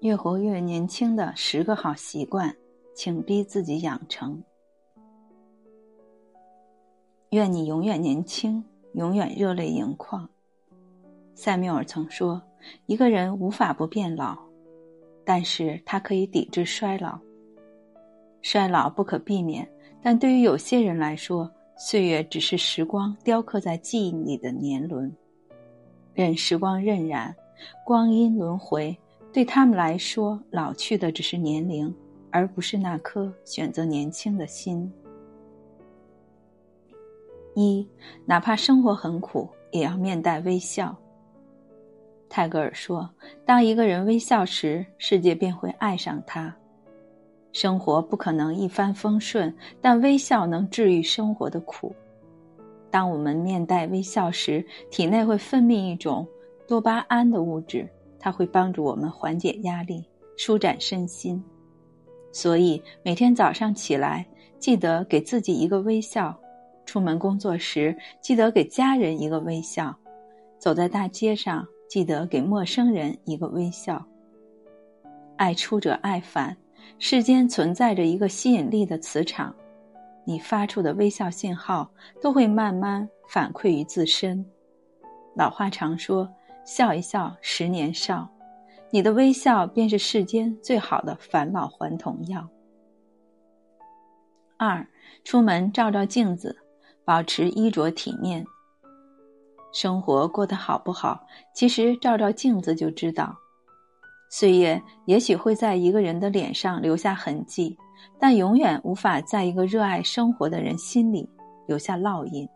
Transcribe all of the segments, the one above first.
越活越年轻的十个好习惯，请逼自己养成。愿你永远年轻，永远热泪盈眶。塞缪尔曾说：“一个人无法不变老，但是他可以抵制衰老。衰老不可避免，但对于有些人来说，岁月只是时光雕刻在记忆里的年轮。任时光荏苒，光阴轮回。”对他们来说，老去的只是年龄，而不是那颗选择年轻的心。一，哪怕生活很苦，也要面带微笑。泰戈尔说：“当一个人微笑时，世界便会爱上他。”生活不可能一帆风顺，但微笑能治愈生活的苦。当我们面带微笑时，体内会分泌一种多巴胺的物质。它会帮助我们缓解压力、舒展身心，所以每天早上起来，记得给自己一个微笑；出门工作时，记得给家人一个微笑；走在大街上，记得给陌生人一个微笑。爱出者爱返，世间存在着一个吸引力的磁场，你发出的微笑信号都会慢慢反馈于自身。老话常说。笑一笑，十年少。你的微笑便是世间最好的返老还童药。二，出门照照镜子，保持衣着体面。生活过得好不好，其实照照镜子就知道。岁月也许会在一个人的脸上留下痕迹，但永远无法在一个热爱生活的人心里留下烙印。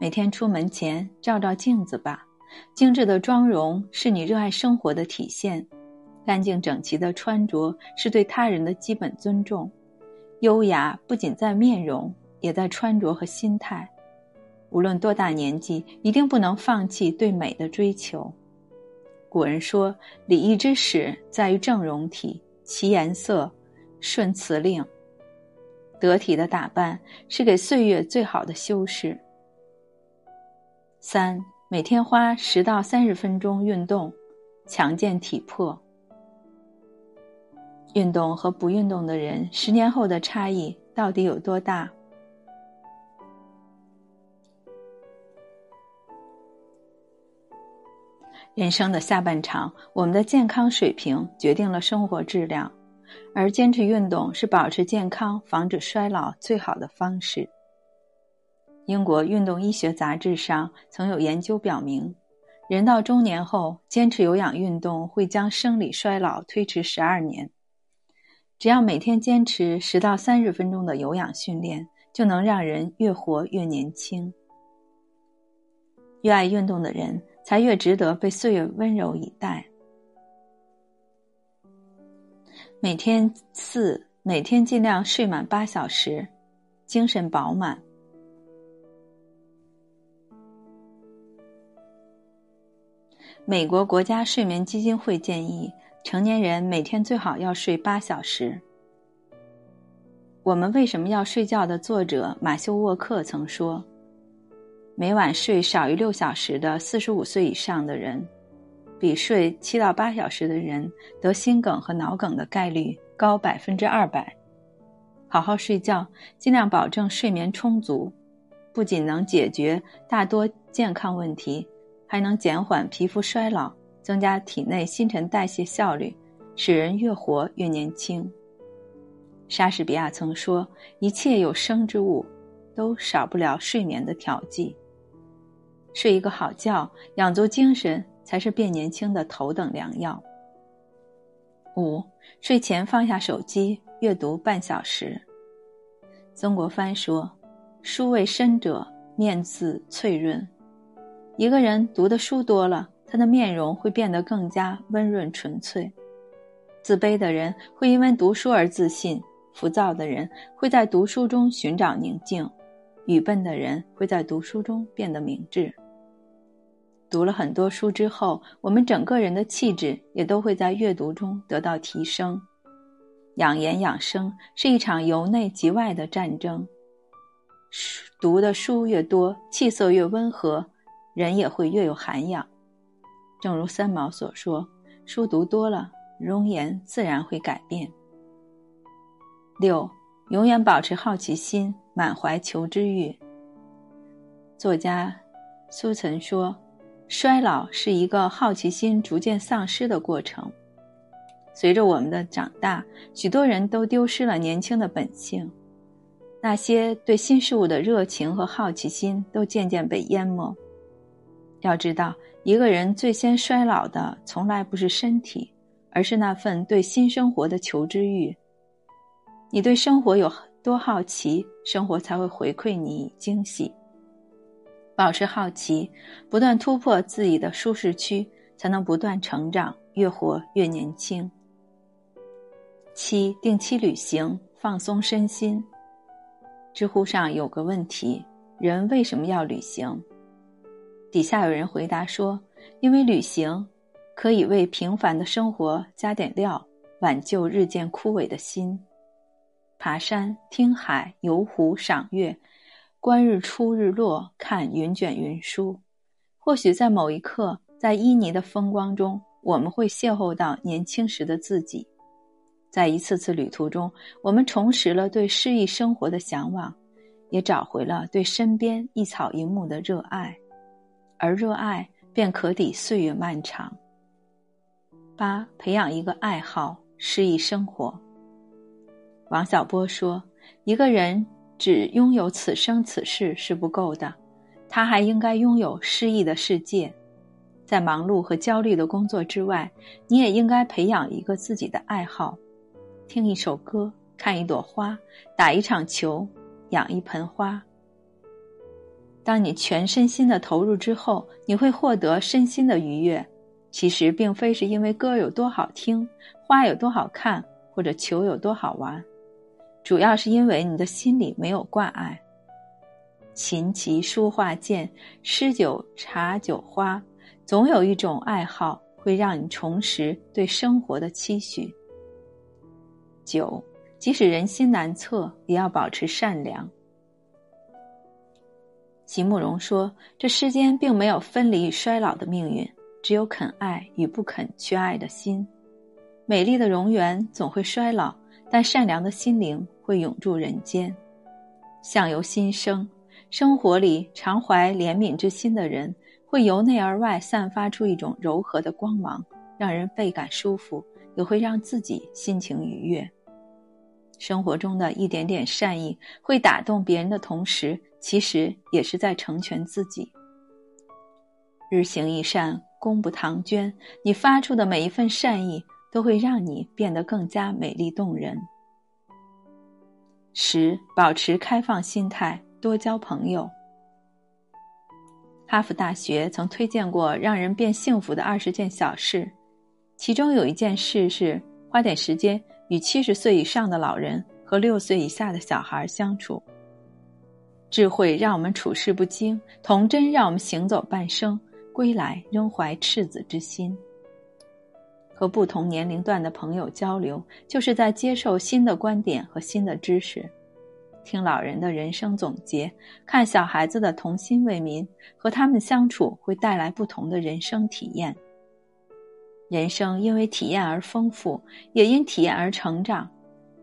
每天出门前照照镜子吧。精致的妆容是你热爱生活的体现，干净整齐的穿着是对他人的基本尊重。优雅不仅在面容，也在穿着和心态。无论多大年纪，一定不能放弃对美的追求。古人说：“礼仪之始，在于正容体，其颜色顺辞令。”得体的打扮是给岁月最好的修饰。三。每天花十到三十分钟运动，强健体魄。运动和不运动的人，十年后的差异到底有多大？人生的下半场，我们的健康水平决定了生活质量，而坚持运动是保持健康、防止衰老最好的方式。英国运动医学杂志上曾有研究表明，人到中年后坚持有氧运动会将生理衰老推迟十二年。只要每天坚持十到三十分钟的有氧训练，就能让人越活越年轻。越爱运动的人，才越值得被岁月温柔以待。每天四，每天尽量睡满八小时，精神饱满。美国国家睡眠基金会建议，成年人每天最好要睡八小时。我们为什么要睡觉的作者马修沃克曾说：“每晚睡少于六小时的四十五岁以上的人，比睡七到八小时的人得心梗和脑梗的概率高百分之二百。”好好睡觉，尽量保证睡眠充足，不仅能解决大多健康问题。还能减缓皮肤衰老，增加体内新陈代谢效率，使人越活越年轻。莎士比亚曾说：“一切有生之物，都少不了睡眠的调剂。睡一个好觉，养足精神，才是变年轻的头等良药。”五，睡前放下手机，阅读半小时。曾国藩说：“书未深者，面自翠润。”一个人读的书多了，他的面容会变得更加温润纯粹。自卑的人会因为读书而自信，浮躁的人会在读书中寻找宁静，愚笨的人会在读书中变得明智。读了很多书之后，我们整个人的气质也都会在阅读中得到提升。养颜养生是一场由内及外的战争。读的书越多，气色越温和。人也会越有涵养，正如三毛所说：“书读多了，容颜自然会改变。六，永远保持好奇心，满怀求知欲。作家苏岑说：“衰老是一个好奇心逐渐丧失的过程。随着我们的长大，许多人都丢失了年轻的本性，那些对新事物的热情和好奇心都渐渐被淹没。要知道，一个人最先衰老的，从来不是身体，而是那份对新生活的求知欲。你对生活有多好奇，生活才会回馈你惊喜。”保持好奇，不断突破自己的舒适区，才能不断成长，越活越年轻。七，定期旅行，放松身心。知乎上有个问题：人为什么要旅行？底下有人回答说：因为旅行可以为平凡的生活加点料，挽救日渐枯萎的心。爬山、听海、游湖、赏月。观日出日落，看云卷云舒。或许在某一刻，在旖旎的风光中，我们会邂逅到年轻时的自己。在一次次旅途中，我们重拾了对诗意生活的向往，也找回了对身边一草一木的热爱，而热爱便可抵岁月漫长。八，培养一个爱好，诗意生活。王小波说：“一个人。”只拥有此生此世是不够的，他还应该拥有诗意的世界。在忙碌和焦虑的工作之外，你也应该培养一个自己的爱好：听一首歌，看一朵花，打一场球，养一盆花。当你全身心的投入之后，你会获得身心的愉悦。其实并非是因为歌有多好听，花有多好看，或者球有多好玩。主要是因为你的心里没有挂碍。琴棋书画剑，诗酒茶酒花，总有一种爱好会让你重拾对生活的期许。九，即使人心难测，也要保持善良。席慕容说：“这世间并没有分离与衰老的命运，只有肯爱与不肯去爱的心。美丽的容颜总会衰老。”但善良的心灵会永驻人间，相由心生。生活里常怀怜悯之心的人，会由内而外散发出一种柔和的光芒，让人倍感舒服，也会让自己心情愉悦。生活中的一点点善意，会打动别人的同时，其实也是在成全自己。日行一善，功不唐捐。你发出的每一份善意。都会让你变得更加美丽动人。十，保持开放心态，多交朋友。哈佛大学曾推荐过让人变幸福的二十件小事，其中有一件事是花点时间与七十岁以上的老人和六岁以下的小孩相处。智慧让我们处事不惊，童真让我们行走半生，归来仍怀赤子之心。和不同年龄段的朋友交流，就是在接受新的观点和新的知识；听老人的人生总结，看小孩子的童心未泯，和他们相处会带来不同的人生体验。人生因为体验而丰富，也因体验而成长。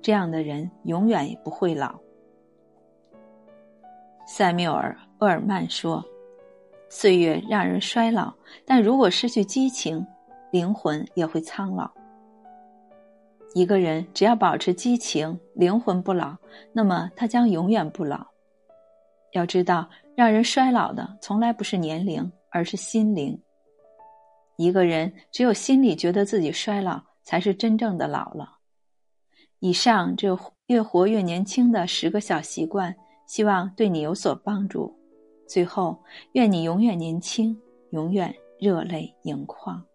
这样的人永远也不会老。塞缪尔·厄尔曼说：“岁月让人衰老，但如果失去激情。”灵魂也会苍老。一个人只要保持激情，灵魂不老，那么他将永远不老。要知道，让人衰老的从来不是年龄，而是心灵。一个人只有心里觉得自己衰老，才是真正的老了。以上这越活越年轻的十个小习惯，希望对你有所帮助。最后，愿你永远年轻，永远热泪盈眶。